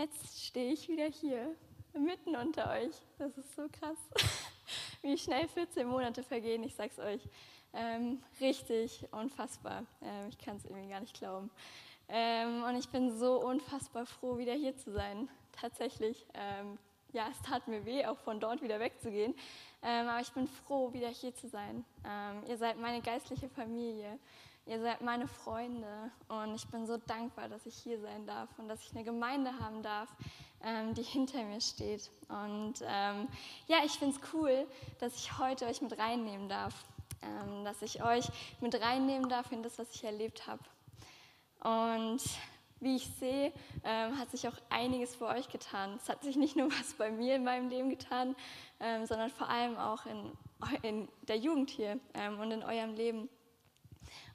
jetzt stehe ich wieder hier, mitten unter euch. Das ist so krass, wie schnell 14 Monate vergehen, ich sag's euch. Ähm, richtig unfassbar. Ähm, ich kann es irgendwie gar nicht glauben. Ähm, und ich bin so unfassbar froh, wieder hier zu sein. Tatsächlich. Ähm, ja, es tat mir weh, auch von dort wieder wegzugehen. Ähm, aber ich bin froh, wieder hier zu sein. Ähm, ihr seid meine geistliche Familie. Ihr seid meine Freunde und ich bin so dankbar, dass ich hier sein darf und dass ich eine Gemeinde haben darf, ähm, die hinter mir steht. Und ähm, ja, ich finde es cool, dass ich heute euch mit reinnehmen darf, ähm, dass ich euch mit reinnehmen darf in das, was ich erlebt habe. Und wie ich sehe, ähm, hat sich auch einiges für euch getan. Es hat sich nicht nur was bei mir in meinem Leben getan, ähm, sondern vor allem auch in, in der Jugend hier ähm, und in eurem Leben.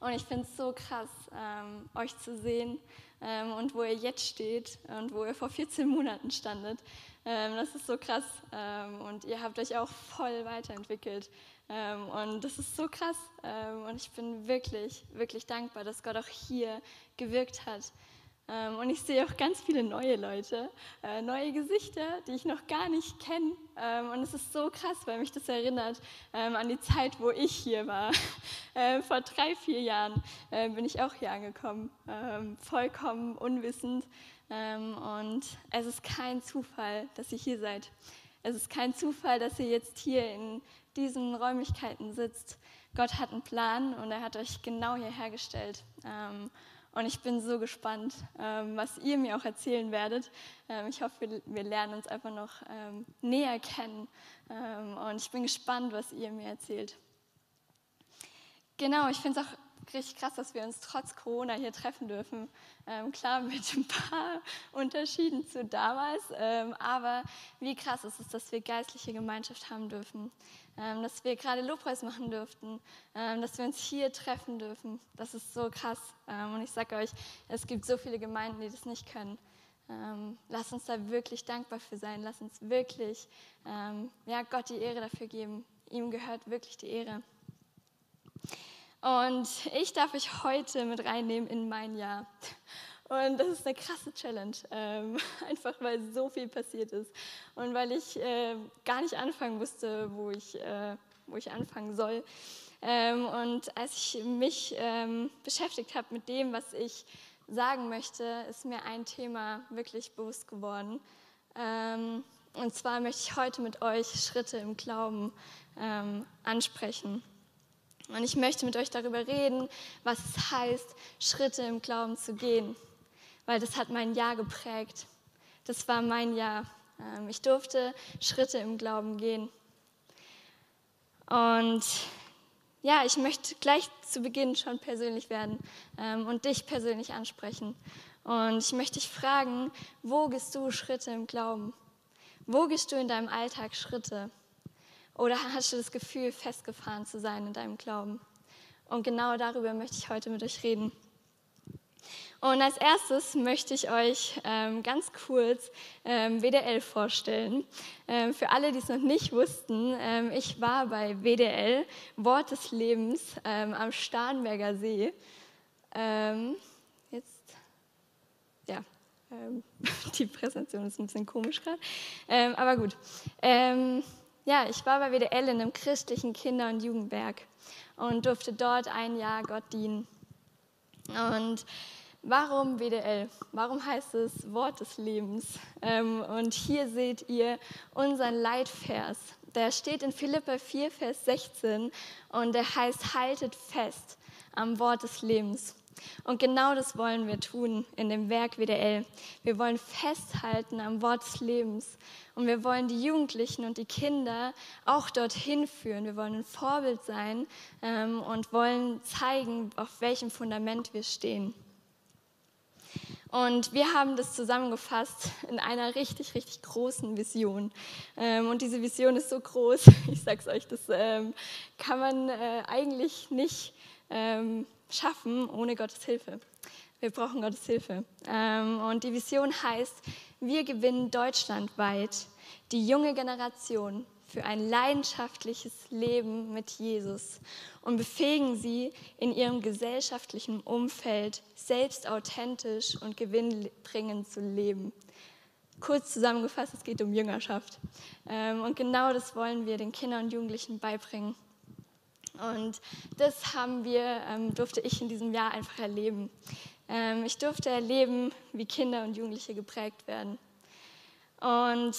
Und ich finde es so krass, ähm, euch zu sehen ähm, und wo ihr jetzt steht und wo ihr vor 14 Monaten standet. Ähm, das ist so krass. Ähm, und ihr habt euch auch voll weiterentwickelt. Ähm, und das ist so krass. Ähm, und ich bin wirklich, wirklich dankbar, dass Gott auch hier gewirkt hat. Ähm, und ich sehe auch ganz viele neue Leute, äh, neue Gesichter, die ich noch gar nicht kenne. Ähm, und es ist so krass, weil mich das erinnert ähm, an die Zeit, wo ich hier war. vor drei, vier Jahren äh, bin ich auch hier angekommen, vollkommen unwissend. und es ist kein Zufall, dass ihr hier seid. Es ist kein Zufall, dass ihr jetzt hier in diesen Räumlichkeiten sitzt. Gott hat einen Plan und er hat euch genau hierher gestellt. Und ich bin so gespannt, ähm, was ihr mir auch erzählen werdet. Ähm, ich hoffe, wir lernen uns einfach noch ähm, näher kennen. Und ich bin gespannt, was ihr mir erzählt. Genau, ich finde es auch richtig krass, dass wir uns trotz Corona hier treffen dürfen. Klar, mit ein paar Unterschieden zu damals, aber wie krass ist es, dass wir geistliche Gemeinschaft haben dürfen, dass wir gerade Lobpreis machen dürften, ähm, dass wir uns hier treffen dürfen. Das ist so krass. Ähm, und ich sage euch, es gibt so viele Gemeinden, die das nicht können. Ähm, lass uns da wirklich dankbar für sein. Lass uns wirklich ja, Gott die Ehre dafür geben. Ihm gehört wirklich die Ehre. Und ich darf euch heute mit reinnehmen in mein Jahr. Und das ist eine krasse Challenge, ähm, einfach weil so viel passiert ist und weil ich äh, gar nicht anfangen wusste, wo ich, äh, wo ich anfangen soll. Ähm, und als ich mich ähm, beschäftigt habe mit dem, was ich sagen möchte, ist mir ein Thema wirklich bewusst geworden. Ähm, und zwar möchte ich heute mit euch Schritte im Glauben ähm, ansprechen. Und ich möchte mit euch darüber reden, was es heißt, Schritte im Glauben zu gehen, weil das hat mein Jahr geprägt. Das war mein Jahr. Ähm, ich durfte Schritte im Glauben gehen. Und ja, ich möchte gleich zu Beginn schon persönlich werden ähm, und dich persönlich ansprechen. Und ich möchte dich fragen, wo gehst du Schritte im Glauben? Wo gehst du in deinem Alltag Schritte? Oder hast du das Gefühl, festgefahren zu sein in deinem Glauben? Und genau darüber möchte ich heute mit euch reden. Und als erstes möchte ich euch ähm, ganz kurz ähm, WDL vorstellen. Ähm, für alle, die es noch nicht wussten, ähm, ich war bei WDL, Wort des Lebens, ähm, am Starnberger See. Ähm, jetzt, ja, die Präsentation ist ein bisschen komisch gerade, aber gut. Ja, ich war bei WDL in einem christlichen Kinder- und Jugendwerk und durfte dort ein Jahr Gott dienen. Und warum WDL? Warum heißt es Wort des Lebens? Ähm, und hier seht ihr unseren Leitvers. Der steht in Philippa 4, Vers 16 und der heißt, haltet fest am Wort des Lebens. Und genau das wollen wir tun in dem Werk WDL. Wir wollen festhalten am Wort des Lebens. Und wir wollen die Jugendlichen und die Kinder auch dorthin führen. Wir wollen ein Vorbild sein ähm, und wollen zeigen, auf welchem Fundament wir stehen. Und wir haben das zusammengefasst in einer richtig, richtig großen Vision. Ähm, und diese Vision ist so groß, ich sage es euch, das ähm, kann man äh, eigentlich nicht ähm, schaffen ohne Gottes Hilfe. Wir brauchen Gottes Hilfe. Ähm, und die Vision heißt, wir gewinnen deutschlandweit die junge Generation für ein leidenschaftliches Leben mit Jesus und befähigen sie in ihrem gesellschaftlichen Umfeld selbst authentisch und gewinnbringend zu leben. kurz zusammengefasst, es geht um Jüngerschaft. Ähm, und genau das wollen wir den Kindern und Jugendlichen beibringen. Und das haben wir, ähm, durfte ich in diesem Jahr einfach erleben. Ähm, ich durfte erleben, wie Kinder und Jugendliche geprägt werden. Und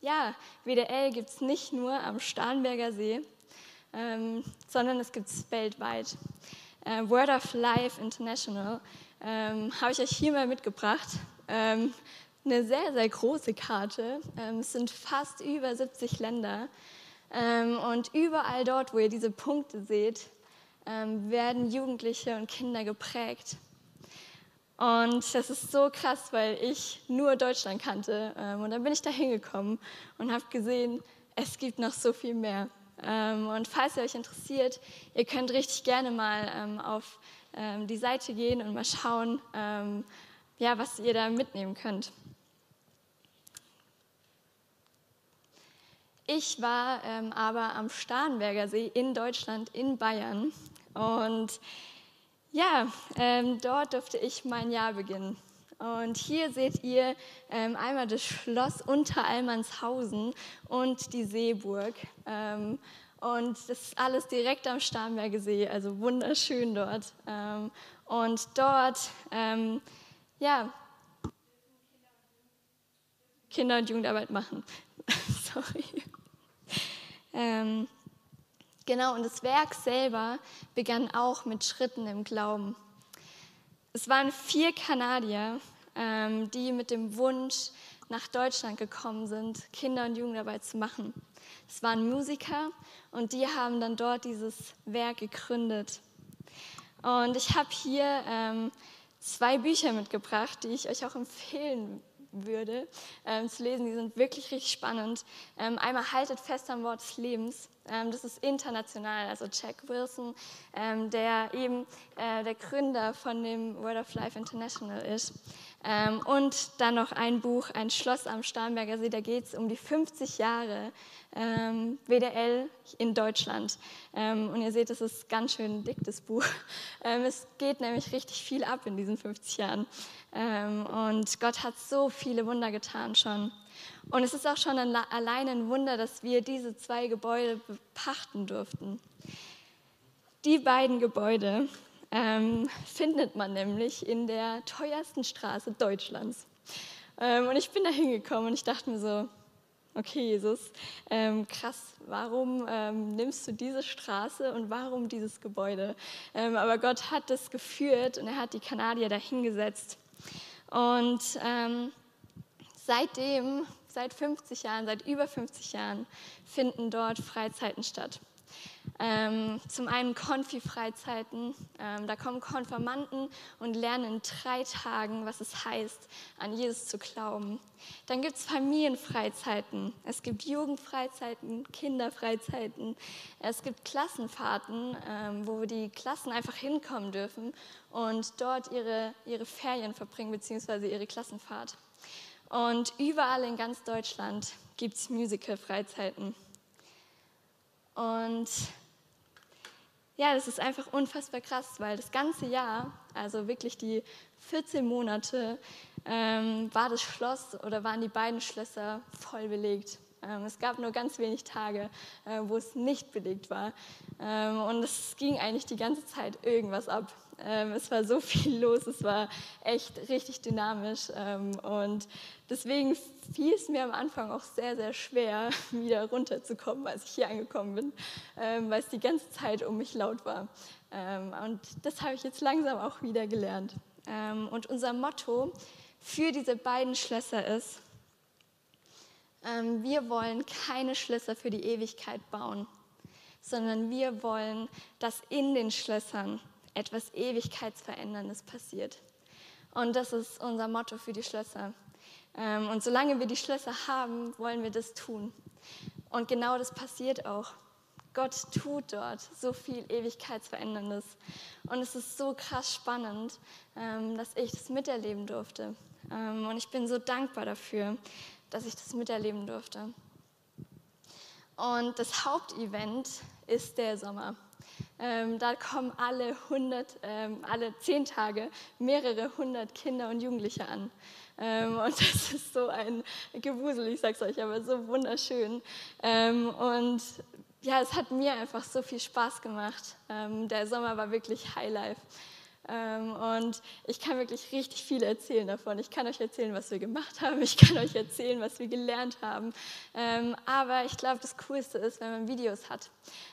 ja, WDL gibt es nicht nur am Starnberger See, ähm, sondern es gibt es weltweit. Äh, Word of Life International ähm, habe ich euch hier mal mitgebracht. Ähm, eine sehr, sehr große Karte. Ähm, es sind fast über 70 Länder. Ähm, und überall dort, wo ihr diese Punkte seht, ähm, werden Jugendliche und Kinder geprägt. Und das ist so krass, weil ich nur Deutschland kannte. Ähm, und dann bin ich da hingekommen und habe gesehen, es gibt noch so viel mehr. Und falls ihr euch interessiert, ihr könnt richtig gerne mal auf die Seite gehen und mal schauen, ja, was ihr da mitnehmen könnt. Ich war ähm, aber am Starnberger See in Deutschland, in Bayern. Und ja, ähm, dort durfte ich mein Jahr beginnen. Und hier seht ihr ähm, einmal das Schloss Unteralmanshausen und die Seeburg. Ähm, und das ist alles direkt am Starnberger See, also wunderschön dort. Ähm, und dort, ähm, ja, Kinder- und Jugendarbeit machen. Sorry. Ähm, genau, und das Werk selber begann auch mit Schritten im Glauben. Es waren vier Kanadier, ähm, die mit dem Wunsch nach Deutschland gekommen sind, Kinder- und Jugendarbeit zu machen. Es waren Musiker und die haben dann dort dieses Werk gegründet. Und ich habe hier ähm, zwei Bücher mitgebracht, die ich euch auch empfehlen würde, ähm, zu lesen. Die sind wirklich richtig spannend. Ähm, einmal Haltet fest am Wort des Lebens. Ähm, das ist international, also Jack Wilson, ähm, der eben äh, der Gründer von dem Word of Life International ist. Ähm, und dann noch ein Buch, ein Schloss am Starnberger See, da geht es um die 50 Jahre WDL in Deutschland. Und ihr seht, es ist ganz schön dick, das Buch. Es geht nämlich richtig viel ab in diesen 50 Jahren. Und Gott hat so viele Wunder getan schon. Und es ist auch schon ein, allein ein Wunder, dass wir diese zwei Gebäude pachten durften. Die beiden Gebäude ähm, findet man nämlich in der teuersten Straße Deutschlands. Ähm, und ich bin da hingekommen und ich dachte mir so, okay Jesus, ähm, krass, warum ähm, nimmst du diese Straße und warum dieses Gebäude? Ähm, aber Gott hat das geführt und er hat die Kanadier da hingesetzt. Und ähm, seitdem, seit 50 Jahren, seit über 50 Jahren, finden dort Freizeiten statt. Ähm, zum einen Konfi-Freizeiten, ähm, da kommen Konfirmanden und lernen in drei Tagen, was es heißt, an Jesus zu glauben. Dann gibt es Familienfreizeiten, es gibt Jugendfreizeiten, Kinderfreizeiten, es gibt Klassenfahrten, ähm, wo die Klassen einfach hinkommen dürfen und dort ihre, ihre Ferien verbringen, beziehungsweise ihre Klassenfahrt. Und überall in ganz Deutschland gibt es Musical-Freizeiten. Und ja, das ist einfach unfassbar krass, weil das ganze Jahr, also wirklich die 14 Monate, ähm, war das Schloss oder waren die beiden Schlösser voll belegt. Ähm, es gab nur ganz wenig Tage, äh, wo es nicht belegt war. Ähm, und es ging eigentlich die ganze Zeit irgendwas ab. Ähm, es war so viel los, es war echt richtig dynamisch. Ähm, und deswegen fiel es mir am Anfang auch sehr, sehr schwer, wieder runterzukommen, als ich hier angekommen bin, ähm, weil es die ganze Zeit um mich laut war. und das habe ich jetzt langsam auch wieder gelernt. und unser Motto für diese beiden Schlösser ist, wir wollen keine Schlösser für die Ewigkeit bauen, sondern wir wollen, dass in den Schlössern etwas Ewigkeitsveränderndes passiert. Und das ist unser Motto für die Schlösser. Ähm, und solange wir die Schlösser haben, wollen wir das tun. Und genau das passiert auch. Gott tut dort so viel Ewigkeitsveränderndes. Und es ist so krass spannend, ähm, dass ich das miterleben durfte. Ähm, und ich bin so dankbar dafür, dass ich das miterleben durfte. Und das Hauptevent ist der Sommer. Ähm, da kommen alle 100, ähm, alle zehn Tage mehrere hundert Kinder und Jugendliche an. Ähm, und das ist so ein Gewusel, ich sag's euch, aber so wunderschön. Ähm, und ja, es hat mir einfach so viel Spaß gemacht. Ähm, der Sommer war wirklich Highlife. Ähm, und ich kann wirklich richtig viel erzählen davon. Ich kann euch erzählen, was wir gemacht haben. Ich kann euch erzählen, was wir gelernt haben. Ähm, aber ich glaube, das Coolste ist, wenn man Videos hat.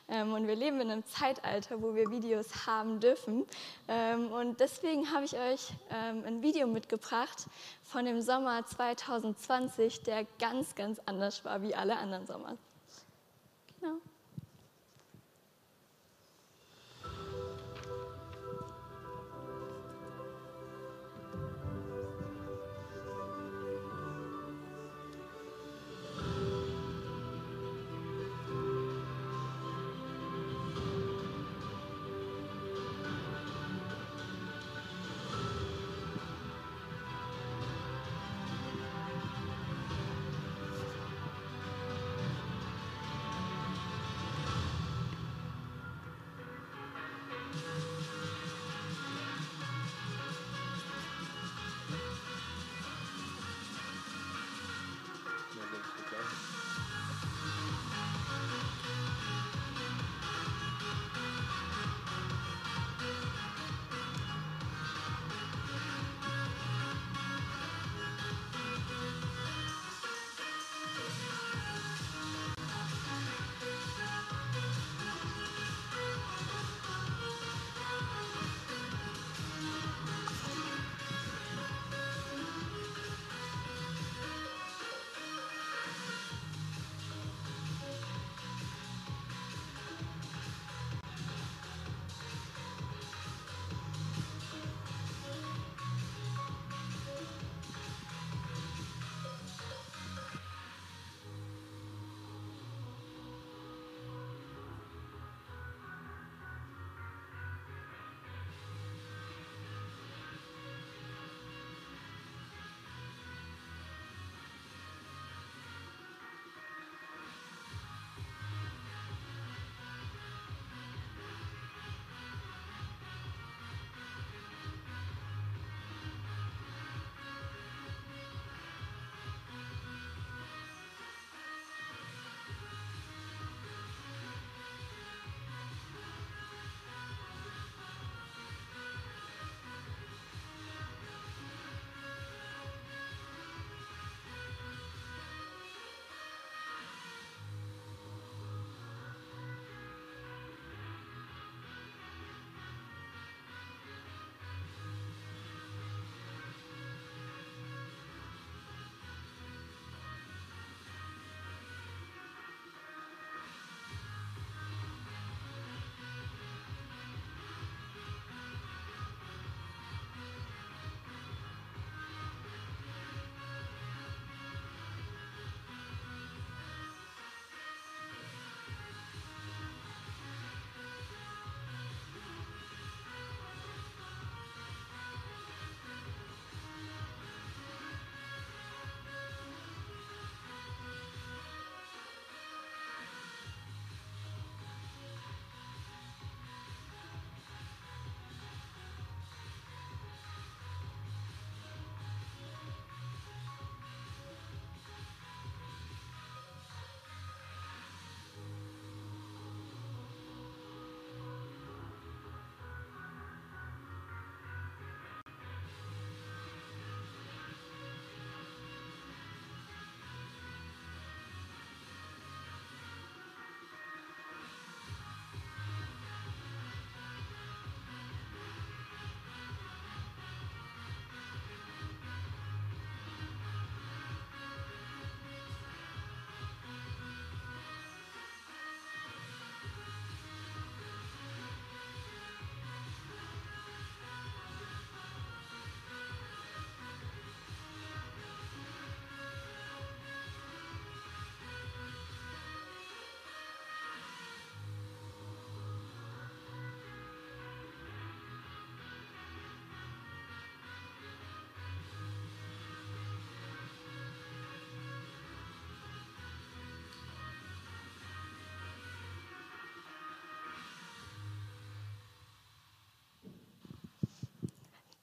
Ähm, und wir leben in einem Zeitalter, wo wir Videos haben dürfen. und deswegen habe ich euch ein Video mitgebracht von dem Sommer 2020, der ganz, ganz anders war wie alle anderen Sommer. Genau.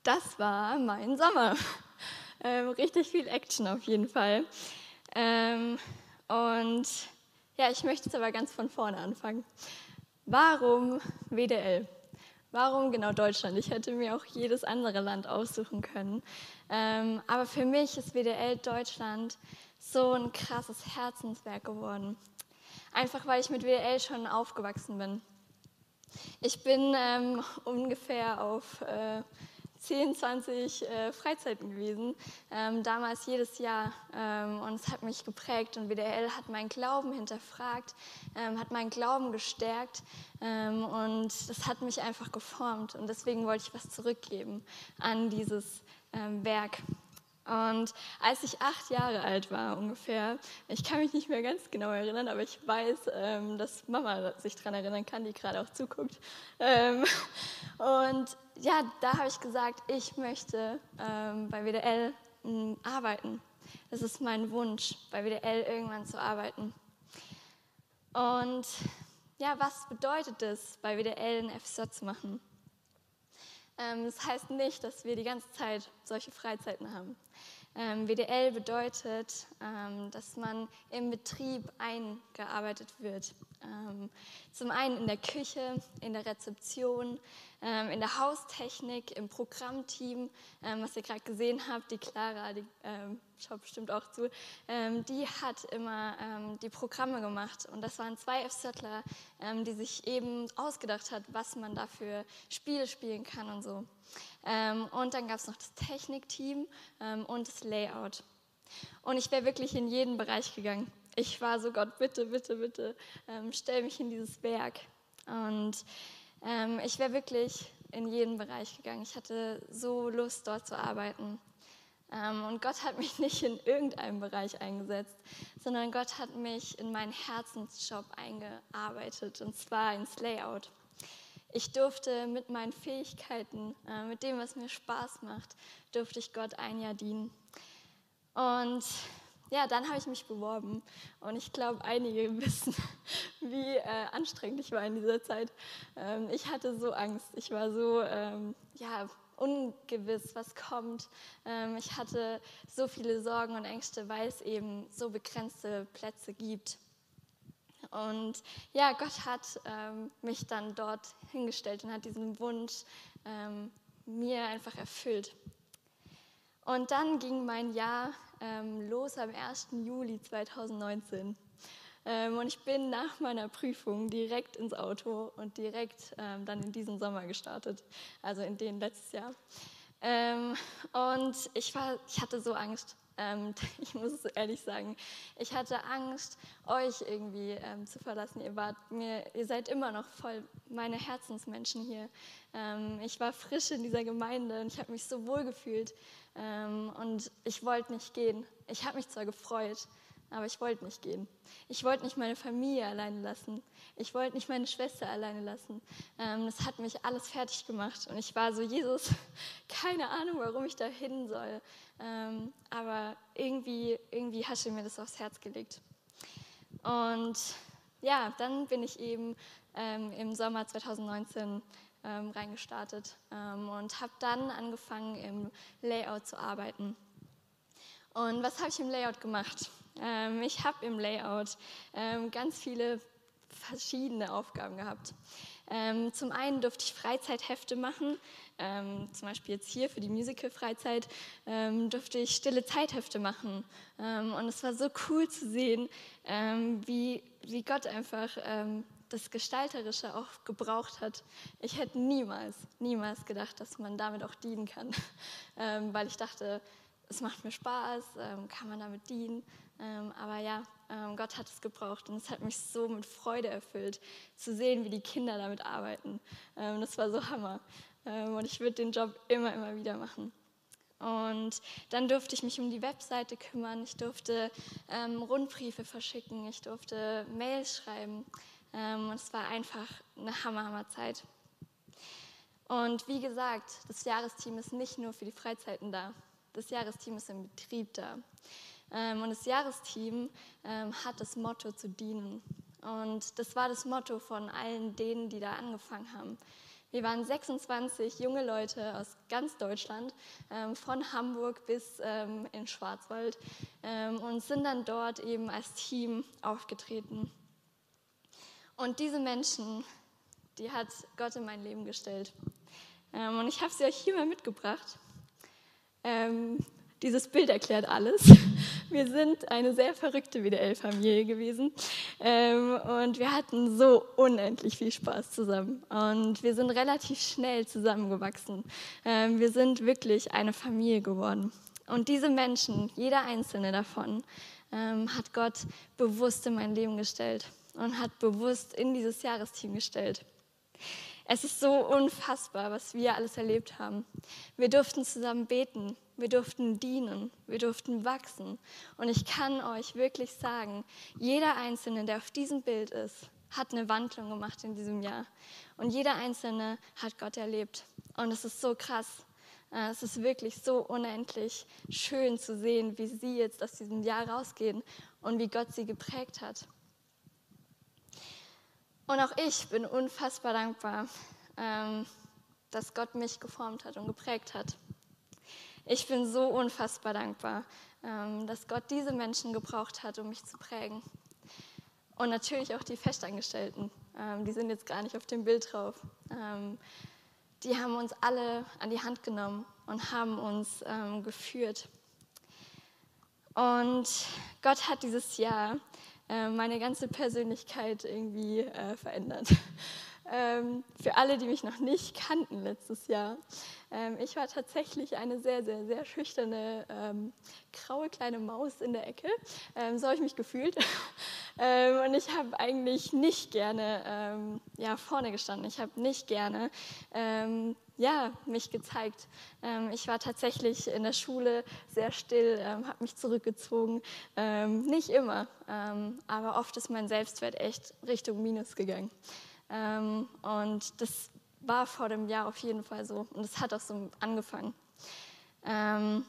Das war mein Sommer. Ähm, richtig viel Action auf jeden Fall. Ähm, und ja, ich möchte jetzt aber ganz von vorne anfangen. Warum WDL? Warum genau Deutschland? Ich hätte mir auch jedes andere Land aussuchen können. Ähm, aber für mich ist WDL Deutschland so ein krasses Herzenswerk geworden. Einfach weil ich mit WDL schon aufgewachsen bin. Ich bin ähm, ungefähr auf äh, 10, 20 äh, Freizeiten gewesen, ähm, damals jedes Jahr. Ähm, und es hat mich geprägt und WDL hat meinen Glauben hinterfragt, ähm, hat meinen Glauben gestärkt ähm, und das hat mich einfach geformt. Und deswegen wollte ich was zurückgeben an dieses ähm, Werk. Und als ich acht Jahre alt war ungefähr, ich kann mich nicht mehr ganz genau erinnern, aber ich weiß, ähm, dass Mama sich daran erinnern kann, die gerade auch zuguckt. Ähm, und ja, da habe ich gesagt, ich möchte ähm, bei WDL m, arbeiten. Das ist mein Wunsch, bei WDL irgendwann zu arbeiten. Und ja, was bedeutet es, bei WDL ein FSJ zu machen? Ähm, das heißt nicht, dass wir die ganze Zeit solche Freizeiten haben. Ähm, WDL bedeutet, ähm, dass man im Betrieb eingearbeitet wird. zum einen in der Küche, in der Rezeption, ähm, in der Haustechnik, im Programmteam, ähm, was ihr gerade gesehen habt, die Clara, die ähm, schaut bestimmt auch zu, ähm, die hat immer ähm, die Programme gemacht und das waren zwei ähm, die sich eben ausgedacht hat, was man da für Spiele spielen kann und so. Und dann gab es noch das Technikteam und das Layout. Und ich wäre wirklich in jeden Bereich gegangen. Ich war so, Gott, bitte, bitte, bitte, stell mich in dieses Werk. Und ähm, ich wäre wirklich in jeden Bereich gegangen. Ich hatte so Lust, dort zu arbeiten. Ähm, und Gott hat mich nicht in irgendeinem Bereich eingesetzt, sondern Gott hat mich in meinen Herzensjob eingearbeitet, und zwar ins Layout. Ich durfte mit meinen Fähigkeiten, äh, mit dem, was mir Spaß macht, durfte ich Gott ein Jahr dienen. Und ja, dann habe ich mich beworben und ich glaube, einige wissen, wie äh, anstrengend ich war in dieser Zeit. Ähm, ich hatte so Angst, ich war so ähm, ja, ungewiss, was kommt. Ähm, ich hatte so viele Sorgen und Ängste, weil es eben so begrenzte Plätze gibt. Und ja, Gott hat ähm, mich dann dort hingestellt und hat diesen Wunsch ähm, mir einfach erfüllt. Und dann ging mein Jahr ähm, los am 1. Juli 2019. Ähm, und ich bin nach meiner Prüfung direkt ins Auto und direkt ähm, dann in diesen Sommer gestartet, also in den letztes Jahr. Ähm, und ich, war, ich hatte so Angst. Ähm, ich muss ehrlich sagen, ich hatte Angst, euch irgendwie ähm, zu verlassen. Ihr, wart mir, ihr seid immer noch voll meine Herzensmenschen hier. ich war frisch in dieser Gemeinde und ich habe mich so wohl gefühlt. Ähm, und ich wollte nicht gehen. Ich habe mich zwar gefreut, aber ich wollte nicht gehen. Ich wollte nicht meine Familie alleine lassen. Ich wollte nicht meine Schwester alleine lassen. Ähm, das hat mich alles fertig gemacht. Und ich war so, Jesus, keine Ahnung, warum ich da hin soll. Ähm, aber irgendwie, irgendwie hast du mir das aufs Herz gelegt. Und ja, dann bin ich eben ähm, im Sommer 2019 ähm, reingestartet ähm, und habe dann angefangen im Layout zu arbeiten. Und was habe ich im Layout gemacht? Ähm, ich habe im Layout ähm, ganz viele verschiedene Aufgaben gehabt. Ähm, zum einen durfte ich Freizeithefte machen, ähm, zum Beispiel jetzt hier für die Musical-Freizeit durfte ich stille Zeithefte machen. und es war so cool zu sehen, wie, wie Gott einfach das Gestalterische auch gebraucht hat. Ich hätte niemals, niemals gedacht, dass man damit auch dienen kann, ähm, weil ich dachte, es macht mir Spaß, ähm, kann man damit dienen. Ähm, aber ja, ähm, Gott hat es gebraucht und es hat mich so mit Freude erfüllt, zu sehen, wie die Kinder damit arbeiten. Ähm, das war so Hammer. Ähm, und ich würde den Job immer, immer wieder machen. Und dann durfte ich mich um die Webseite kümmern, ich durfte Rundbriefe verschicken, ich durfte Mails schreiben. Ähm, und es war einfach eine Hammer, Hammer Zeit. Und wie gesagt, das Jahresteam ist nicht nur für die Freizeiten da. Das Jahresteam ist im Betrieb da. Ähm, und das Jahresteam ähm, hat das Motto zu dienen. Und das war das Motto von allen denen, die da angefangen haben. Wir waren 26 junge Leute aus ganz Deutschland, ähm, von Hamburg bis ähm, in Schwarzwald und sind dann dort eben als Team aufgetreten. Und diese Menschen, die hat Gott in mein Leben gestellt. Und ich habe sie euch hier mal mitgebracht. Dieses Bild erklärt alles. Wir sind eine sehr verrückte WDL-Familie gewesen ähm, und wir hatten so unendlich viel Spaß zusammen und wir sind relativ schnell zusammengewachsen. Ähm, wir sind wirklich eine Familie geworden. Und diese Menschen, jeder einzelne davon, ähm, hat Gott bewusst in mein Leben gestellt und hat bewusst in dieses Jahresteam gestellt. Es ist so unfassbar, was wir alles erlebt haben. Wir durften zusammen beten, wir durften dienen, wir durften wachsen. Und ich kann euch wirklich sagen, jeder Einzelne, der auf diesem Bild ist, hat eine Wandlung gemacht in diesem Jahr. Und jeder Einzelne hat Gott erlebt. Und es ist so krass. Äh, es ist wirklich so unendlich schön zu sehen, wie sie jetzt aus diesem Jahr rausgehen und wie Gott sie geprägt hat. Und auch ich bin unfassbar dankbar, ähm, dass Gott mich geformt hat und geprägt hat. Ich bin so unfassbar dankbar, ähm, dass Gott diese Menschen gebraucht hat, um mich zu prägen. Und natürlich auch die Festangestellten, ähm, die sind jetzt gar nicht auf dem Bild drauf. die haben uns alle an die Hand genommen und haben uns geführt. Und Gott hat dieses Jahr äh, meine ganze Persönlichkeit irgendwie äh, verändert. Ähm, für alle, die mich noch nicht kannten letztes Jahr. Ähm, ich war tatsächlich eine sehr, sehr, sehr schüchterne, ähm, graue kleine Maus in der Ecke. Ähm, so habe ich mich gefühlt. Ähm, und ich habe eigentlich nicht gerne ähm, ja, vorne gestanden. Ich habe nicht gerne ja, mich gezeigt. Ich war tatsächlich in der Schule sehr still, habe mich zurückgezogen. Nicht immer, aber oft ist mein Selbstwert echt Richtung Minus gegangen. Ähm, und das war vor dem Jahr auf jeden Fall so. Und es hat auch so angefangen. Ähm,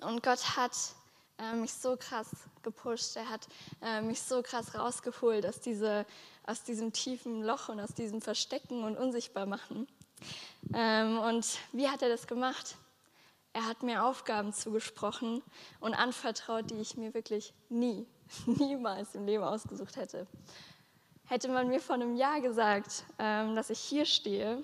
und Gott hat mich so krass gepusht. Er hat mich so krass rausgeholt aus, diese, aus diesem tiefen Loch und aus diesem Verstecken und unsichtbar machen. Ähm, und wie hat er das gemacht? Er hat mir Aufgaben zugesprochen und anvertraut, die ich mir wirklich nie, niemals im Leben ausgesucht hätte. Hätte man mir vor einem Jahr gesagt, ähm, dass ich hier stehe,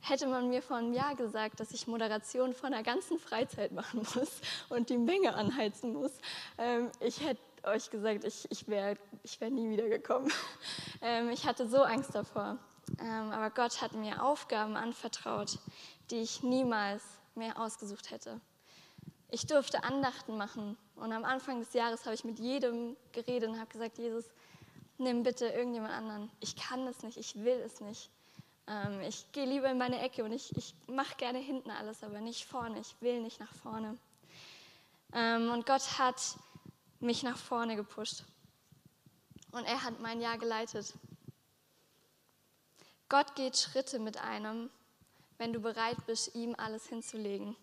hätte man mir vor einem Jahr gesagt, dass ich Moderation von der ganzen Freizeit machen muss und die Menge anheizen muss, ähm, ich hätte euch gesagt, ich, ich wäre ich wär nie wieder gekommen. ich hatte so Angst davor. Ähm, aber Gott hat mir Aufgaben anvertraut, die ich niemals mehr ausgesucht hätte. Ich durfte Andachten machen und am Anfang des Jahres habe ich mit jedem geredet und habe gesagt, Jesus, nimm bitte irgendjemand anderen. Ich kann es nicht, ich will es nicht. Ähm, ich gehe lieber in meine Ecke und ich, ich mache gerne hinten alles, aber nicht vorne. Ich will nicht nach vorne. Ähm, und Gott hat mich nach vorne gepusht. Und er hat mein Jahr geleitet. Gott geht Schritte mit einem, wenn du bereit bist, ihm alles hinzulegen.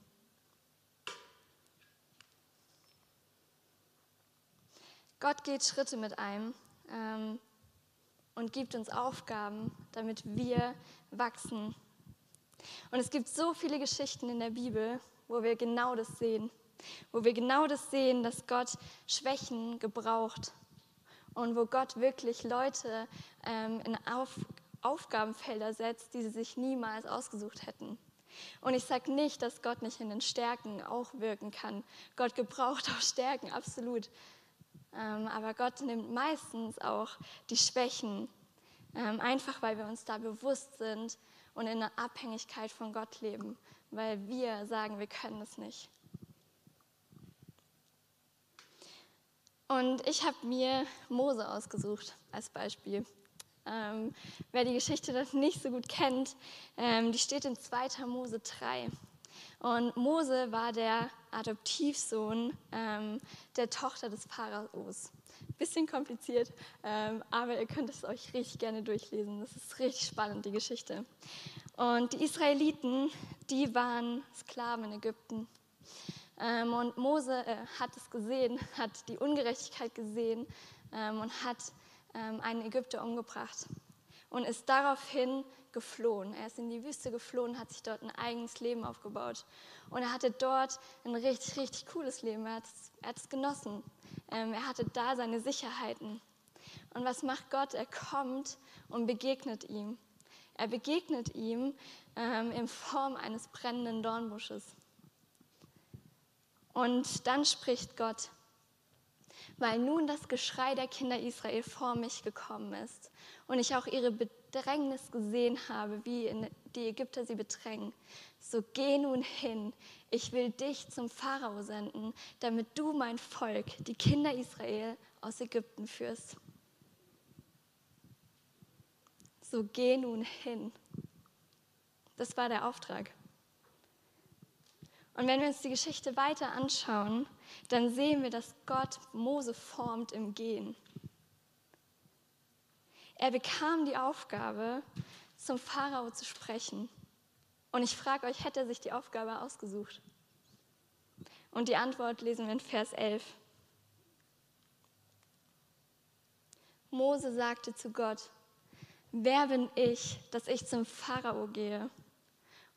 Gott geht Schritte mit einem ähm, und gibt uns Aufgaben, damit wir wachsen. Und es gibt so viele Geschichten in der Bibel, wo wir genau das sehen, wo wir genau das sehen, dass Gott Schwächen gebraucht und wo Gott wirklich Leute ähm, in auf, Aufgabenfelder setzt, die sie sich niemals ausgesucht hätten. Und ich sage nicht, dass Gott nicht in den Stärken auch wirken kann. Gott gebraucht auch Stärken, absolut. Ähm, aber Gott nimmt meistens auch die Schwächen, ähm, einfach weil wir uns da bewusst sind und in der Abhängigkeit von Gott leben, weil wir sagen, wir können es nicht. Und ich habe mir Mose ausgesucht als Beispiel. Ähm, wer die Geschichte das nicht so gut kennt, ähm, die steht in 2. Mose 3. Und Mose war der Adoptivsohn ähm, der Tochter des Pharaos. Bisschen kompliziert, ähm, aber ihr könnt es euch richtig gerne durchlesen. Das ist richtig spannend, die Geschichte. Und die Israeliten, die waren Sklaven in Ägypten. Ähm, und Mose äh, hat es gesehen, hat die Ungerechtigkeit gesehen ähm, und hat ähm, einen Ägypter umgebracht. Und ist daraufhin geflohen. Er ist in die Wüste geflohen, hat sich dort ein eigenes Leben aufgebaut. Und er hatte dort ein richtig, richtig cooles Leben. Er hat es, genossen. Ähm, er hatte da seine Sicherheiten. Und was macht Gott? Er kommt und begegnet ihm. Er begegnet ihm ähm, in Form eines brennenden Dornbusches. Und dann spricht Gott, weil nun das Geschrei der Kinder Israel vor mich gekommen ist und ich auch ihre Bedrängnis gesehen habe, wie die Ägypter sie bedrängen. So geh nun hin, ich will dich zum Pharao senden, damit du mein Volk, die Kinder Israel, aus Ägypten führst. So geh nun hin. Das war der Auftrag. Und wenn wir uns die Geschichte weiter anschauen, dann sehen wir, dass Gott Mose formt im Gehen. Er bekam die Aufgabe, zum Pharao zu sprechen. Und ich frage euch, hätte er sich die Aufgabe ausgesucht? Und die Antwort lesen wir in Vers 11. Mose sagte zu Gott, wer bin ich, dass ich zum Pharao gehe,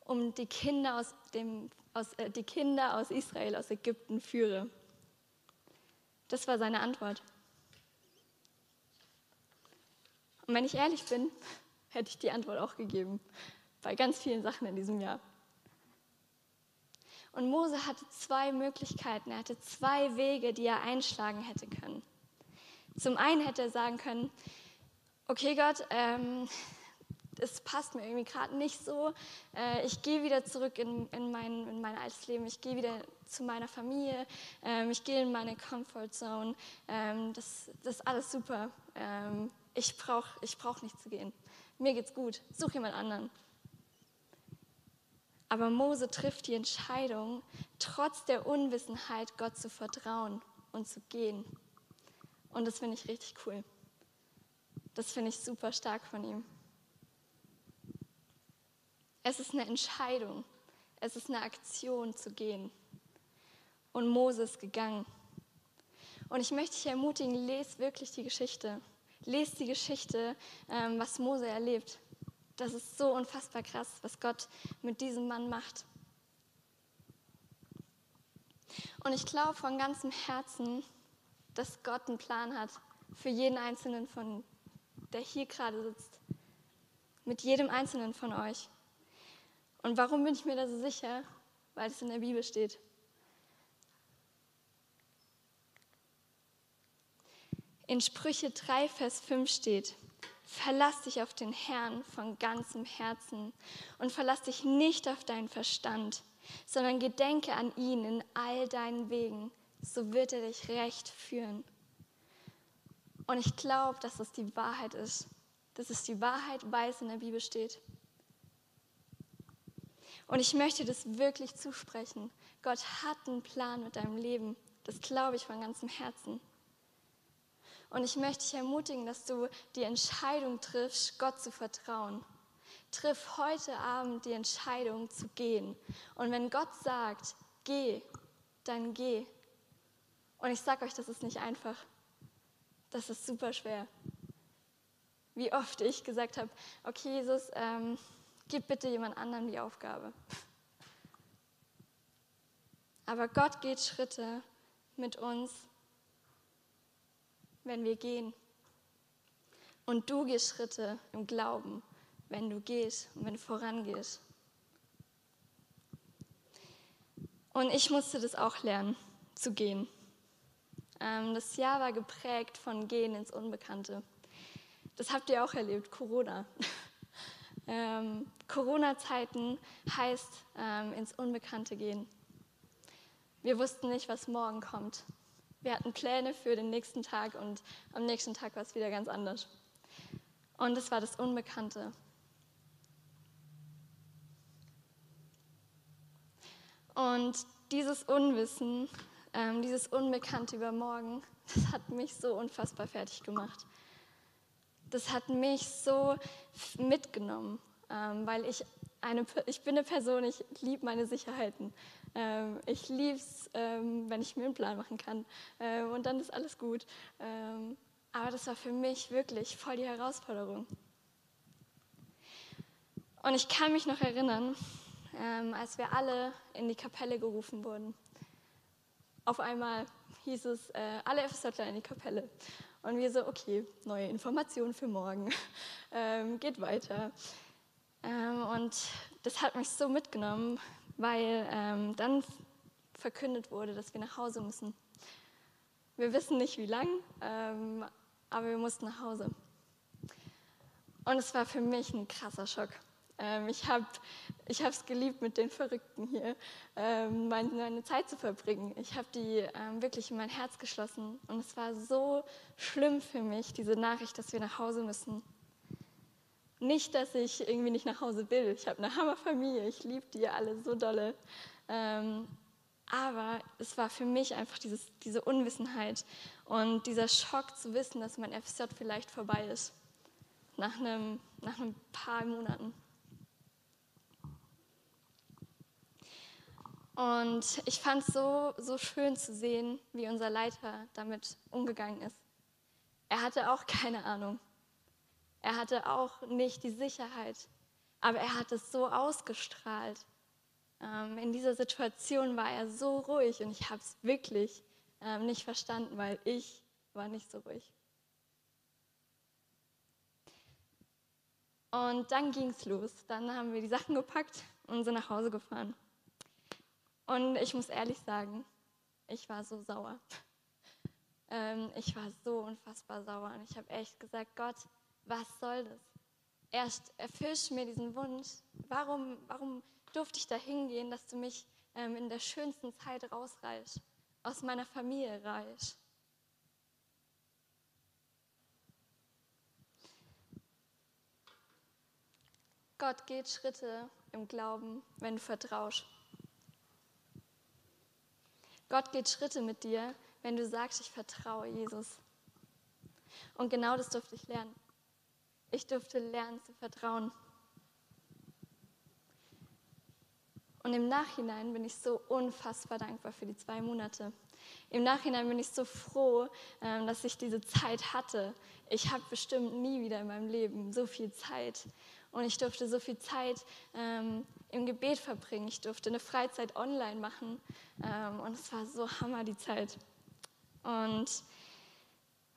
um die Kinder aus, dem, aus, äh, die Kinder aus Israel, aus Ägypten führe? Das war seine Antwort. Und wenn ich ehrlich bin, hätte ich die Antwort auch gegeben. Bei ganz vielen Sachen in diesem Jahr. Und Mose hatte zwei Möglichkeiten, er hatte zwei Wege, die er einschlagen hätte können. Zum einen hätte er sagen können, okay Gott, ähm, es passt mir irgendwie gerade nicht so, äh, ich gehe wieder zurück in, in, mein, in mein altes Leben, ich gehe wieder zu meiner Familie, ähm, ich gehe in meine Comfort Zone, ähm, das, das ist alles super. Ähm, ich brauche ich brauch nicht zu gehen. Mir geht's gut. Such jemand anderen. Aber Mose trifft die Entscheidung, trotz der Unwissenheit Gott zu vertrauen und zu gehen. Und das finde ich richtig cool. Das finde ich super stark von ihm. Es ist eine Entscheidung, es ist eine Aktion zu gehen. Und Mose ist gegangen. Und ich möchte dich ermutigen, lese wirklich die Geschichte. Lest die Geschichte, ähm, was Mose erlebt. Das ist so unfassbar krass, was Gott mit diesem Mann macht. Und ich glaube von ganzem Herzen, dass Gott einen Plan hat für jeden Einzelnen von, der hier gerade sitzt. Mit jedem Einzelnen von euch. Und warum bin ich mir da so sicher? Weil es in der Bibel steht. In Sprüche 3, Vers 5 steht, verlass dich auf den Herrn von ganzem Herzen und verlass dich nicht auf deinen Verstand, sondern gedenke an ihn in all deinen Wegen, so wird er dich recht führen. Und ich glaube, dass das die Wahrheit ist, dass es die Wahrheit, weil es in der Bibel steht. Und ich möchte das wirklich zusprechen. Gott hat einen Plan mit deinem Leben. Das glaube ich von ganzem Herzen. Und ich möchte dich ermutigen, dass du die Entscheidung triffst, Gott zu vertrauen. Triff heute Abend die Entscheidung zu gehen. Und wenn Gott sagt, geh, dann geh. Und ich sage euch, das ist nicht einfach. Das ist super schwer. Wie oft ich gesagt habe, okay Jesus, ähm, gib bitte jemand anderen die Aufgabe. Aber Gott geht Schritte mit uns wenn wir gehen. Und du gehst Schritte im Glauben, wenn du gehst und wenn du vorangehst. Und ich musste das auch lernen, zu gehen. Ähm, das Jahr war geprägt von Gehen ins Unbekannte. Das habt ihr auch erlebt, Corona. Ähm, Corona-Zeiten heißt ähm, ins Unbekannte gehen. Wir wussten nicht, was morgen kommt. Wir hatten Pläne für den nächsten Tag und am nächsten Tag war es wieder ganz anders. Und es war das Unbekannte. Und dieses Unwissen, ähm, dieses Unbekannte über morgen, das hat mich so unfassbar fertig gemacht. Das hat mich so mitgenommen, ähm, weil ich eine, ich bin eine Person, ich liebe meine Sicherheiten. Ähm, ich liebe es, ähm, wenn ich mir einen Plan machen kann ähm, und dann ist alles gut. Ähm, aber das war für mich wirklich voll die Herausforderung. Und ich kann mich noch erinnern, ähm, als wir alle in die Kapelle gerufen wurden. Auf einmal hieß es, äh, alle FSJler in die Kapelle. Und wir so, okay, neue Informationen für morgen, ähm, geht weiter. Ähm, und das hat mich so mitgenommen, weil ähm, dann verkündet wurde, dass wir nach Hause müssen. Wir wissen nicht wie lang, ähm, aber wir mussten nach Hause. Und es war für mich ein krasser Schock. Ähm, ich habe es geliebt, mit den Verrückten hier ähm, meine, Zeit zu verbringen. Ich habe die ähm, wirklich in mein Herz geschlossen. Und es war so schlimm für mich, diese Nachricht, dass wir nach Hause müssen. Nicht, dass ich irgendwie nicht nach Hause will. Ich habe eine Hammerfamilie, ich liebe die alle so dolle. Ähm, aber es war für mich einfach dieses, diese Unwissenheit und dieser Schock zu wissen, dass mein FSJ vielleicht vorbei ist. Nach, einem, nach ein paar Monaten. Und ich fand es so, so schön zu sehen, wie unser Leiter damit umgegangen ist. Er hatte auch keine Ahnung. Er hatte auch nicht die Sicherheit, aber er hat es so ausgestrahlt. Ähm, in dieser Situation war er so ruhig und ich habe es wirklich ähm, nicht verstanden, weil ich war nicht so ruhig. Und dann ging es los. Dann haben wir die Sachen gepackt und sind nach Hause gefahren. Und ich muss ehrlich sagen, ich war so sauer. Ähm, ich war so unfassbar sauer. Und ich habe echt gesagt, Gott, was soll das? Erst erfüllst mir diesen Wunsch. Warum, warum durfte ich da hingehen, dass du mich ähm, in der schönsten Zeit rausreißt, aus meiner Familie reißt? Gott geht Schritte im Glauben, wenn du vertraust. Gott geht Schritte mit dir, wenn du sagst, ich vertraue Jesus. Und genau das durfte ich lernen. Ich durfte lernen zu vertrauen. Und im Nachhinein bin ich so unfassbar dankbar für die zwei Monate. Im Nachhinein bin ich so froh, ähm, dass ich diese Zeit hatte. Ich habe bestimmt nie wieder in meinem Leben so viel Zeit. Und ich durfte so viel Zeit ähm, im Gebet verbringen. Ich durfte eine Freizeit online machen. Ähm, und es war so hammer die Zeit. Und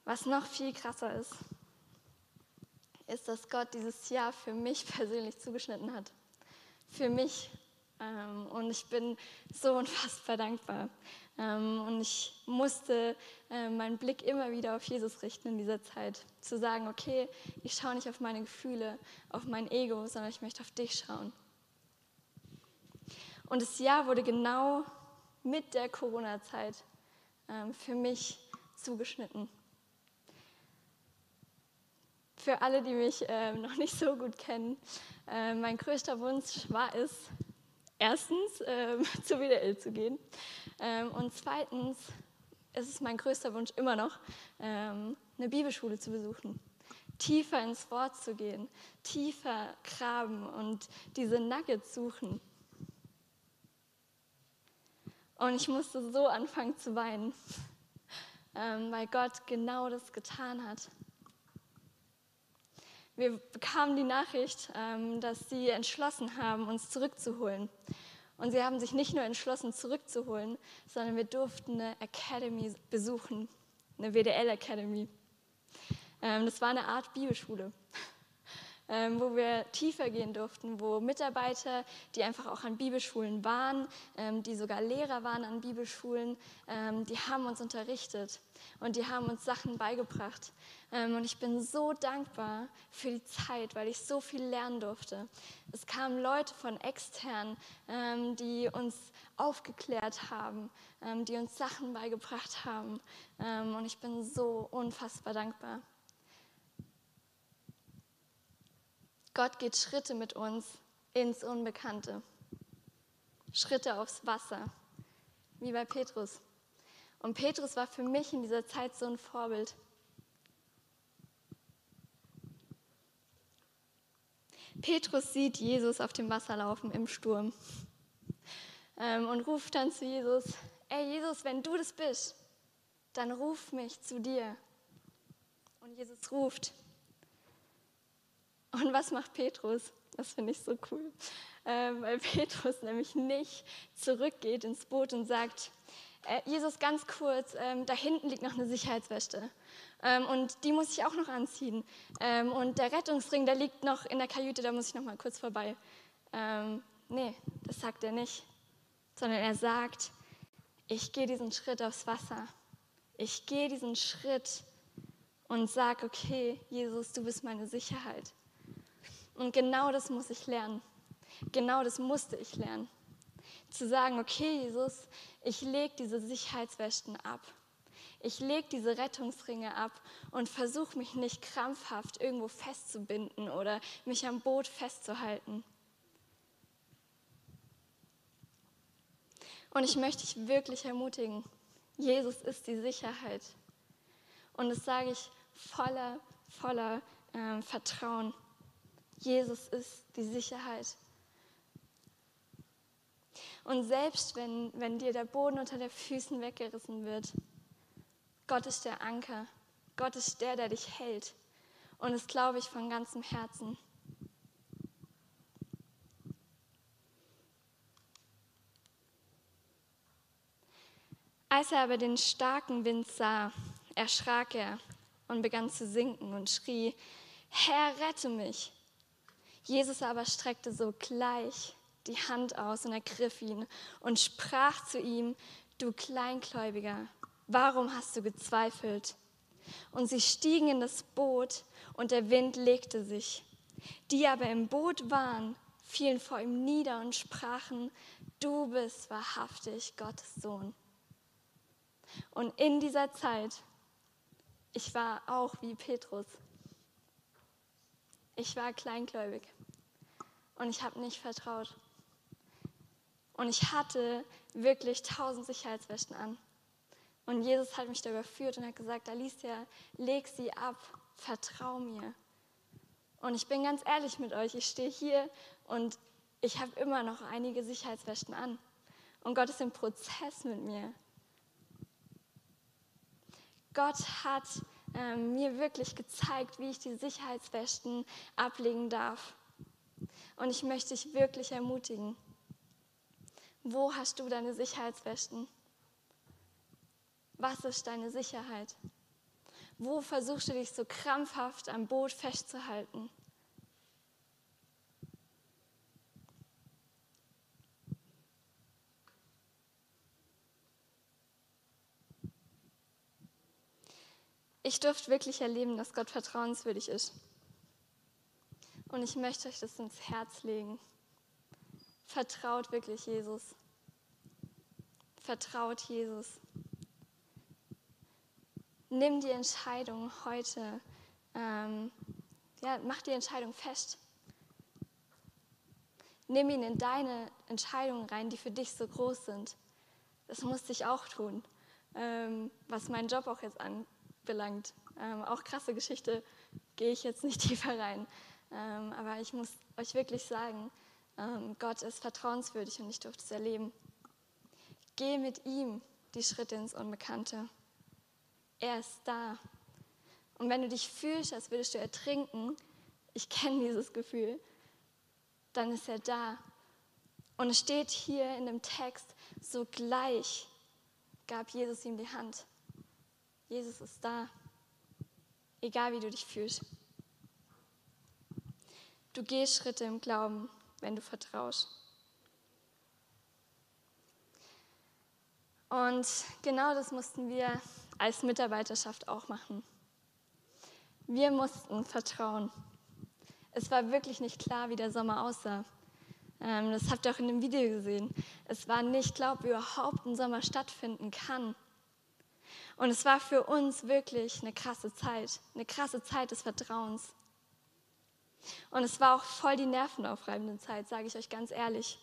was noch viel krasser ist, ist, dass Gott dieses Jahr für mich persönlich zugeschnitten hat. Für mich und ich bin so unfassbar dankbar. Ähm, und ich musste äh, meinen Blick immer wieder auf Jesus richten in dieser Zeit. Zu sagen, okay, ich schaue nicht auf meine Gefühle, auf mein Ego, sondern ich möchte auf dich schauen. Und das Jahr wurde genau mit der Corona-Zeit ähm, für mich zugeschnitten. Für alle, die mich noch nicht so gut kennen, äh, mein größter Wunsch war es, erstens ähm, zur WDL zu gehen ähm, und zweitens ist es mein größter Wunsch immer noch, ähm, eine Bibelschule zu besuchen. Tiefer ins Wort zu gehen, tiefer graben und diese Nuggets suchen. Und ich musste so anfangen zu weinen, ähm, weil Gott genau das getan hat. Wir bekamen die Nachricht, ähm, dass sie entschlossen haben, uns zurückzuholen. Und sie haben sich nicht nur entschlossen, zurückzuholen, sondern wir durften eine Academy besuchen, eine WDL Academy. Ähm, das war eine Art Bibelschule ähm, wo wir tiefer gehen durften, wo Mitarbeiter, die einfach auch an Bibelschulen waren, ähm, die sogar Lehrer waren an Bibelschulen, ähm, die haben uns unterrichtet und die haben uns Sachen beigebracht. Ähm, und ich bin so dankbar für die Zeit, weil ich so viel lernen durfte. Es kamen Leute von extern, ähm, die uns aufgeklärt haben, ähm, die uns Sachen beigebracht haben. und ich bin so unfassbar dankbar. Gott geht Schritte mit uns ins Unbekannte. Schritte aufs Wasser, wie bei Petrus. Und Petrus war für mich in dieser Zeit so ein Vorbild. Petrus sieht Jesus auf dem Wasser laufen im Sturm ähm, und ruft dann zu Jesus, ey Jesus, wenn du das bist, dann ruf mich zu dir. Und Jesus ruft, und was macht Petrus? Das finde ich so cool. Ähm, weil Petrus nämlich nicht zurückgeht ins Boot und sagt, äh, Jesus, ganz kurz, ähm, da hinten liegt noch eine Sicherheitsweste. Ähm, und die muss ich auch noch anziehen. Ähm, und der Rettungsring, der liegt noch in der Kajüte, da muss ich noch mal kurz vorbei. Ähm, nee, das sagt er nicht. Sondern er sagt, ich gehe diesen Schritt aufs Wasser. Ich gehe diesen Schritt und sage, okay, Jesus, du bist meine Sicherheit. Und genau das muss ich lernen. Genau das musste ich lernen. Zu sagen, okay, Jesus, ich lege diese Sicherheitswesten ab. Ich lege diese Rettungsringe ab und versuche mich nicht krampfhaft irgendwo festzubinden oder mich am Boot festzuhalten. Und ich möchte dich wirklich ermutigen, Jesus ist die Sicherheit. Und das sage ich voller, voller äh, Vertrauen. Jesus ist die Sicherheit. Und selbst wenn, wenn dir der Boden unter den Füßen weggerissen wird, Gott ist der Anker. Gott ist der, der dich hält. Und das glaube ich von ganzem Herzen. Als er aber den starken Wind sah, erschrak er und begann zu sinken und schrie, Herr, rette mich. Jesus aber streckte sogleich die Hand aus und ergriff ihn und sprach zu ihm, du Kleinkläubiger, warum hast du gezweifelt? Und sie stiegen in das Boot und der Wind legte sich. Die aber im Boot waren, fielen vor ihm nieder und sprachen, du bist wahrhaftig Gottes Sohn. Und in dieser Zeit, ich war auch wie Petrus. Ich war kleingläubig und ich habe nicht vertraut. Und ich hatte wirklich tausend Sicherheitswäschen an. Und Jesus hat mich da überführt und hat gesagt, Alicia, leg sie ab, vertrau mir. Und ich bin ganz ehrlich mit euch, ich stehe hier und ich habe immer noch einige Sicherheitswäschen an. Und Gott ist im Prozess mit mir. Gott hat äh, mir wirklich gezeigt, wie ich die Sicherheitswästen ablegen darf. Und ich möchte dich wirklich ermutigen. Wo hast du deine Sicherheitswästen? Was ist deine Sicherheit? Wo versuchst du dich so krampfhaft am Boot festzuhalten? Ich durfte wirklich erleben, dass Gott vertrauenswürdig ist. Und ich möchte euch das ins Herz legen. Vertraut wirklich Jesus. Vertraut Jesus nimm die Entscheidung heute, ähm, ja, mach die Entscheidung fest. Nimm ihn in deine Entscheidungen rein, die für dich so groß sind. Das musste ich auch tun, ähm, was meinen Job auch jetzt anbelangt. Ähm, auch krasse Geschichte, gehe ich jetzt nicht tiefer rein. Ähm, aber ich muss euch wirklich sagen, ähm, Gott ist vertrauenswürdig und ich durfte es erleben. Geh mit ihm die Schritte ins Unbekannte. Er ist da. Und wenn du dich fühlst, als würdest du ertrinken, ich kenne dieses Gefühl, dann ist er da. Und es steht hier in dem Text, sogleich gab Jesus ihm die Hand. Jesus ist da, egal wie du dich fühlst. Du gehst Schritte im Glauben, wenn du vertraust. Und genau das mussten wir als Mitarbeiterschaft auch machen. Wir mussten vertrauen. Es war wirklich nicht klar, wie der Sommer aussah. Ähm, das habt ihr auch in dem Video gesehen. Es war nicht klar, ob überhaupt ein Sommer stattfinden kann. Und es war für uns wirklich eine krasse Zeit, eine krasse Zeit des Vertrauens. Und es war auch voll die nervenaufreibende Zeit, sage ich euch ganz ehrlich.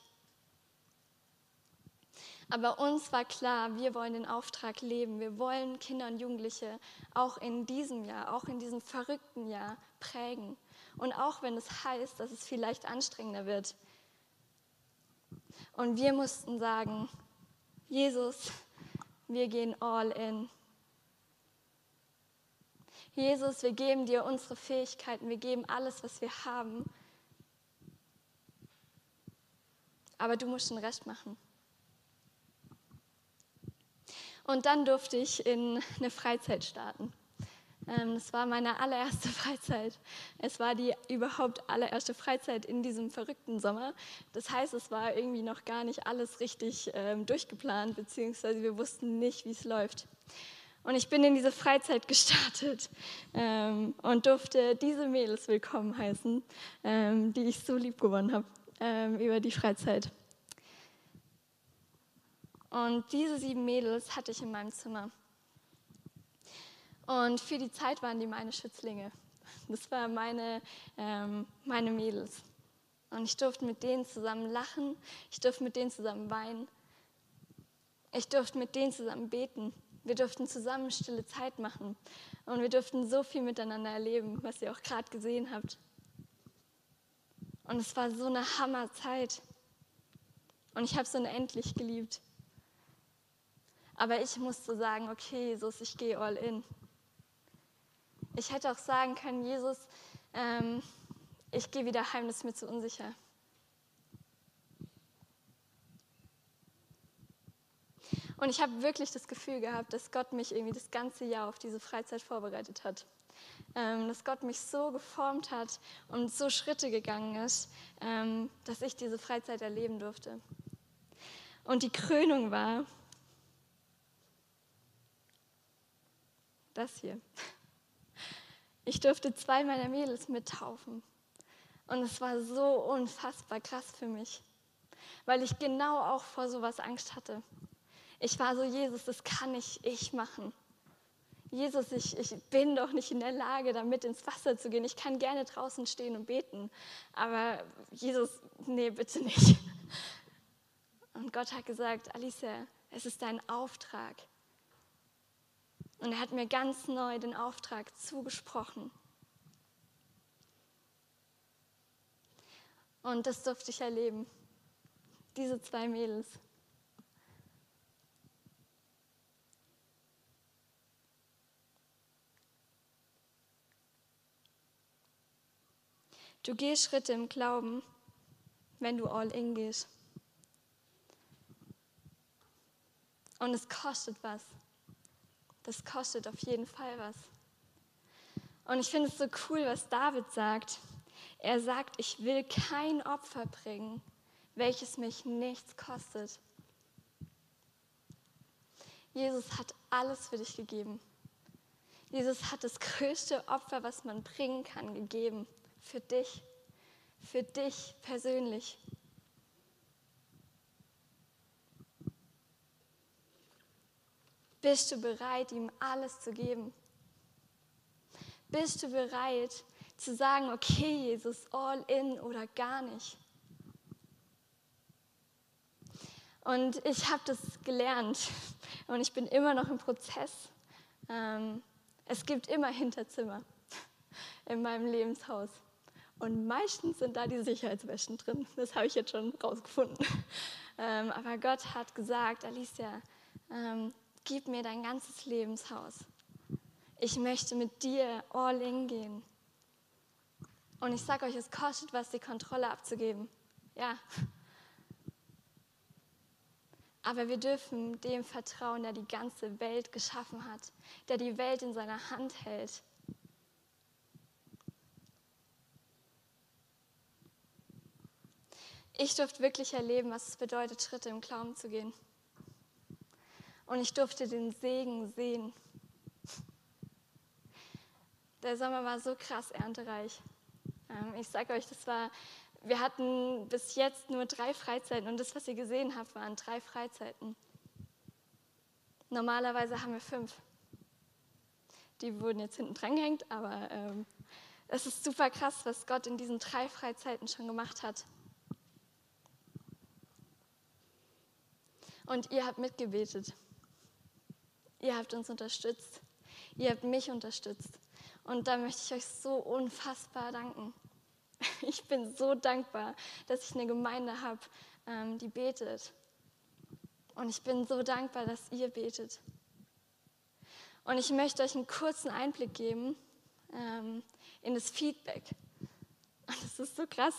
Aber uns war klar, wir wollen den Auftrag leben. Wir wollen Kinder und Jugendliche auch in diesem Jahr, auch in diesem verrückten Jahr prägen. Und auch wenn es heißt, dass es vielleicht anstrengender wird. Und wir mussten sagen, Jesus, wir gehen all in. Jesus, wir geben dir unsere Fähigkeiten, wir geben alles, was wir haben. aber du musst den Rest machen. Und dann durfte ich in eine Freizeit starten. Ähm, das war meine allererste Freizeit. Es war die überhaupt allererste Freizeit in diesem verrückten Sommer. Das heißt, es war irgendwie noch gar nicht alles richtig ähm, durchgeplant, beziehungsweise wir wussten nicht, wie es läuft. Und ich bin in diese Freizeit gestartet ähm, und durfte diese Mädels willkommen heißen, ähm, die ich so lieb gewonnen habe ähm, über die Freizeit. Und diese sieben Mädels hatte ich in meinem Zimmer. Und für die Zeit waren die meine Schützlinge. Das waren meine, ähm, meine Mädels. Und ich durfte mit denen zusammen lachen, ich durfte mit denen zusammen weinen, ich durfte mit denen zusammen beten. Wir durften zusammen stille Zeit machen und wir durften so viel miteinander erleben, was ihr auch gerade gesehen habt. Und es war so eine Hammerzeit. Und ich habe es unendlich geliebt. Aber ich musste sagen, okay, Jesus, ich gehe all in. Ich hätte auch sagen können, Jesus, ähm, ich gehe wieder heim, das ist mir zu unsicher. Und ich habe wirklich das Gefühl gehabt, dass Gott mich irgendwie das ganze Jahr auf diese Freizeit vorbereitet hat. Ähm, dass Gott mich so geformt hat und so Schritte gegangen ist, ähm, dass ich diese Freizeit erleben durfte. Und die Krönung war das hier. Ich durfte zwei meiner Mädels mittaufen. Und es war so unfassbar krass für mich, weil ich genau auch vor sowas Angst hatte. Ich war so, Jesus, das kann nicht ich machen. Jesus, ich, ich bin doch nicht in der Lage, damit ins Wasser zu gehen. Ich kann gerne draußen stehen und beten, aber Jesus, nee, bitte nicht. Und Gott hat gesagt, Alicia, es ist dein Auftrag. Und er hat mir ganz neu den Auftrag zugesprochen. Und das durfte ich erleben. Diese zwei Mädels. Du gehst Schritte im Glauben, wenn du all in gehst. Und es kostet was das kostet auf jeden Fall was. Und ich finde es so cool, was David sagt. Er sagt, ich will kein Opfer bringen, welches mich nichts kostet. Jesus hat alles für dich gegeben. Jesus hat das größte Opfer, was man bringen kann, gegeben. Für dich. Für dich persönlich. Bist du bereit, ihm alles zu geben? Bist du bereit zu sagen, okay, Jesus, all in oder gar nicht? Und ich habe das gelernt und ich bin immer noch im Prozess. Ähm, es gibt immer Hinterzimmer in meinem Lebenshaus. Und meistens sind da die Sicherheitswäschen drin. Das habe ich jetzt schon rausgefunden. Ähm, aber Gott hat gesagt, Alicia, ähm, gib mir dein ganzes Lebenshaus. Ich möchte mit dir all in gehen. Und ich sage euch, es kostet was, die Kontrolle abzugeben. Ja. Aber wir dürfen dem vertrauen, der die ganze Welt geschaffen hat, der die Welt in seiner Hand hält. Ich durfte wirklich erleben, was es bedeutet, Schritte im Glauben zu gehen und ich durfte den Segen sehen. Der Sommer war so krass erntereich. Ähm, ich sage euch, das war, wir hatten bis jetzt nur drei Freizeiten und das, was ihr gesehen habt, waren drei Freizeiten. Normalerweise haben wir fünf. Die wurden jetzt hinten dran gehängt, aber ähm, es ist super krass, was Gott in diesen drei Freizeiten schon gemacht hat. Und ihr habt mitgebetet. Ihr habt uns unterstützt. Ihr habt mich unterstützt. Und da möchte ich euch so unfassbar danken. Ich bin so dankbar, dass ich eine Gemeinde habe, ähm, die betet. Und ich bin so dankbar, dass ihr betet. Und ich möchte euch einen kurzen Einblick geben ähm, in das Feedback. Und es ist so krass,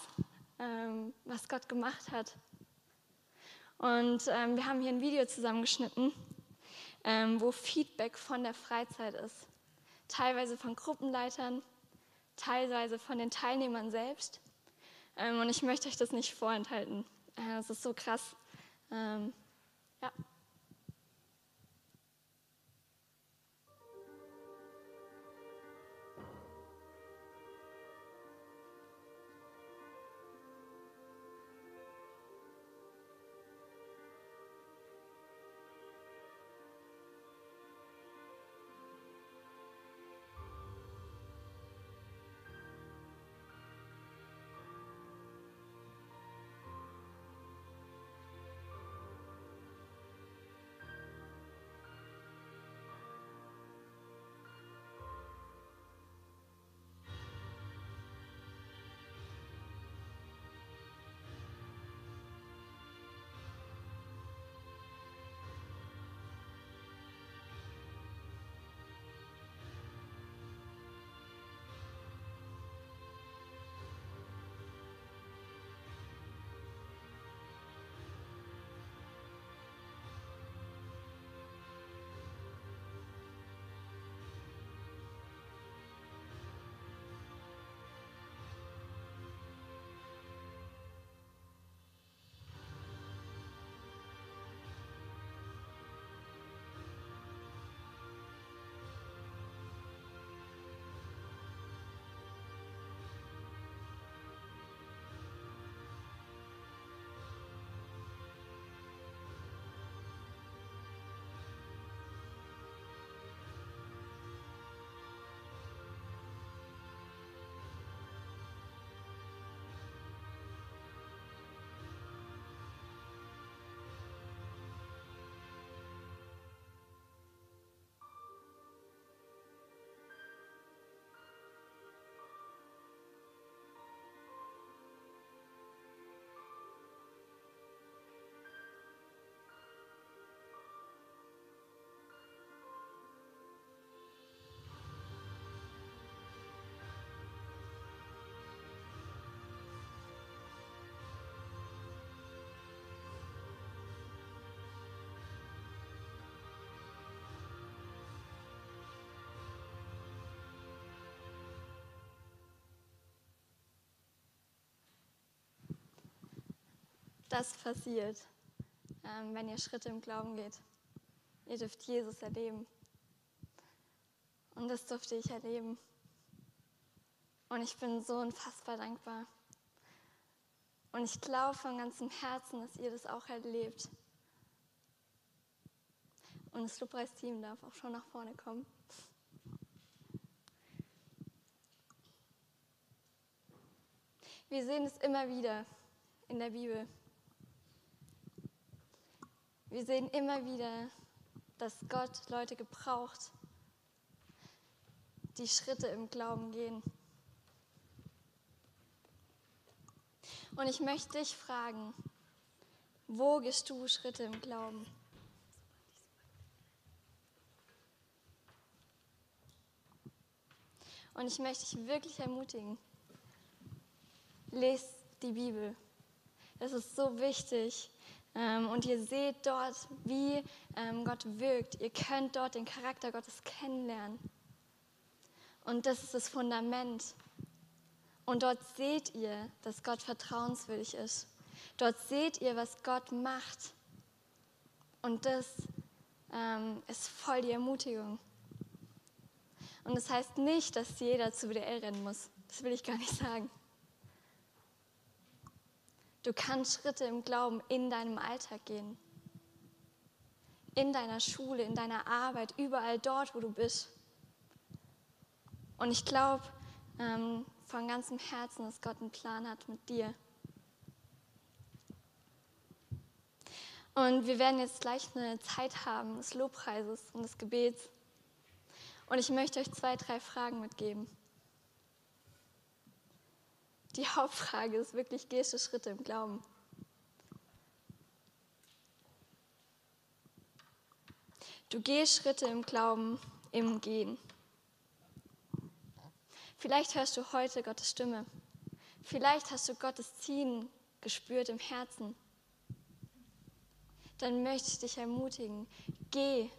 ähm, was Gott gemacht hat. Und ähm, wir haben hier ein Video zusammengeschnitten, ähm, wo Feedback von der Freizeit ist. Teilweise von Gruppenleitern, teilweise von den Teilnehmern selbst. Ähm, und ich möchte euch das nicht vorenthalten. Äh, das ist so krass. Ähm, ja. Das passiert, ähm, wenn ihr Schritte im Glauben geht. Ihr dürft Jesus erleben. Und das durfte ich erleben. Und ich bin so unfassbar dankbar. Und ich glaube von ganzem Herzen, dass ihr das auch erlebt. Und das Lobpreisteam darf auch schon nach vorne kommen. Wir sehen es immer wieder in der Bibel. Wir sehen immer wieder, dass Gott Leute gebraucht, die Schritte im Glauben gehen. Und ich möchte dich fragen, wo gehst du Schritte im Glauben? Und ich möchte dich wirklich ermutigen, lest die Bibel. Es ist so wichtig, und ihr seht dort, wie ähm, Gott wirkt. Ihr könnt dort den Charakter Gottes kennenlernen. Und das ist das Fundament. Und dort seht ihr, dass Gott vertrauenswürdig ist. Dort seht ihr, was Gott macht. Und das ähm, ist voll die Ermutigung. Und das heißt nicht, dass jeder zu WDL rennen muss. Das will ich gar nicht sagen. Du kannst Schritte im Glauben in deinem Alltag gehen. In deiner Schule, in deiner Arbeit, überall dort, wo du bist. Und ich glaube ähm, von ganzem Herzen, dass Gott einen Plan hat mit dir. Und wir werden jetzt gleich eine Zeit haben des Lobpreises und des Gebets. Und ich möchte euch zwei, drei Fragen mitgeben die Hauptfrage ist wirklich, gehst du Schritte im Glauben? Du gehst Schritte im Glauben, im Gehen. Vielleicht hörst du heute Gottes Stimme. Vielleicht hast du Gottes Ziehen gespürt im Herzen. Dann möchte ich dich ermutigen, geh,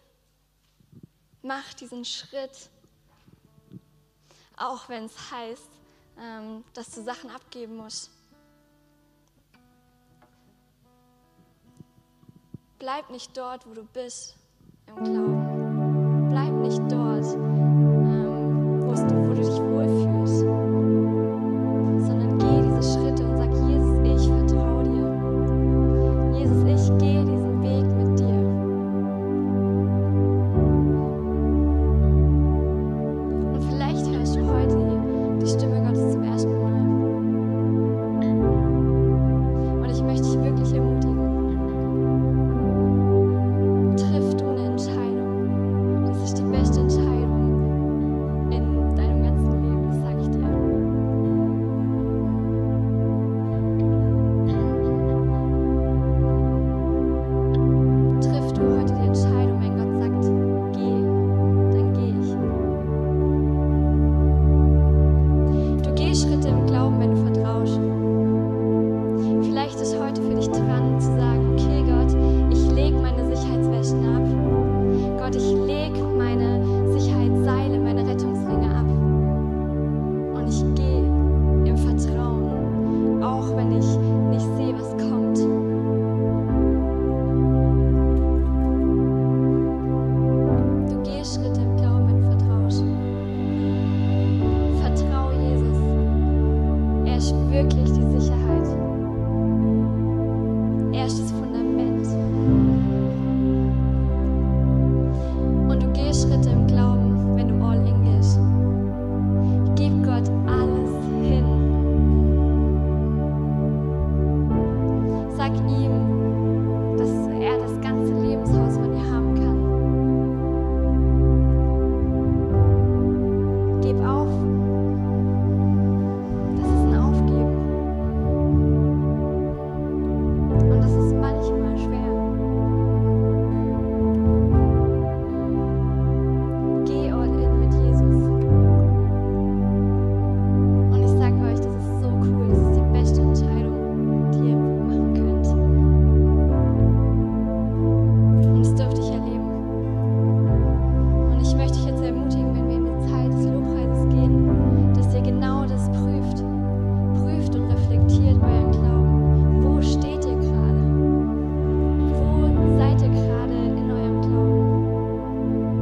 mach diesen Schritt, auch wenn es heißt, ähm, dass du Sachen abgeben musst. Bleib nicht dort, wo du bist, im Glauben.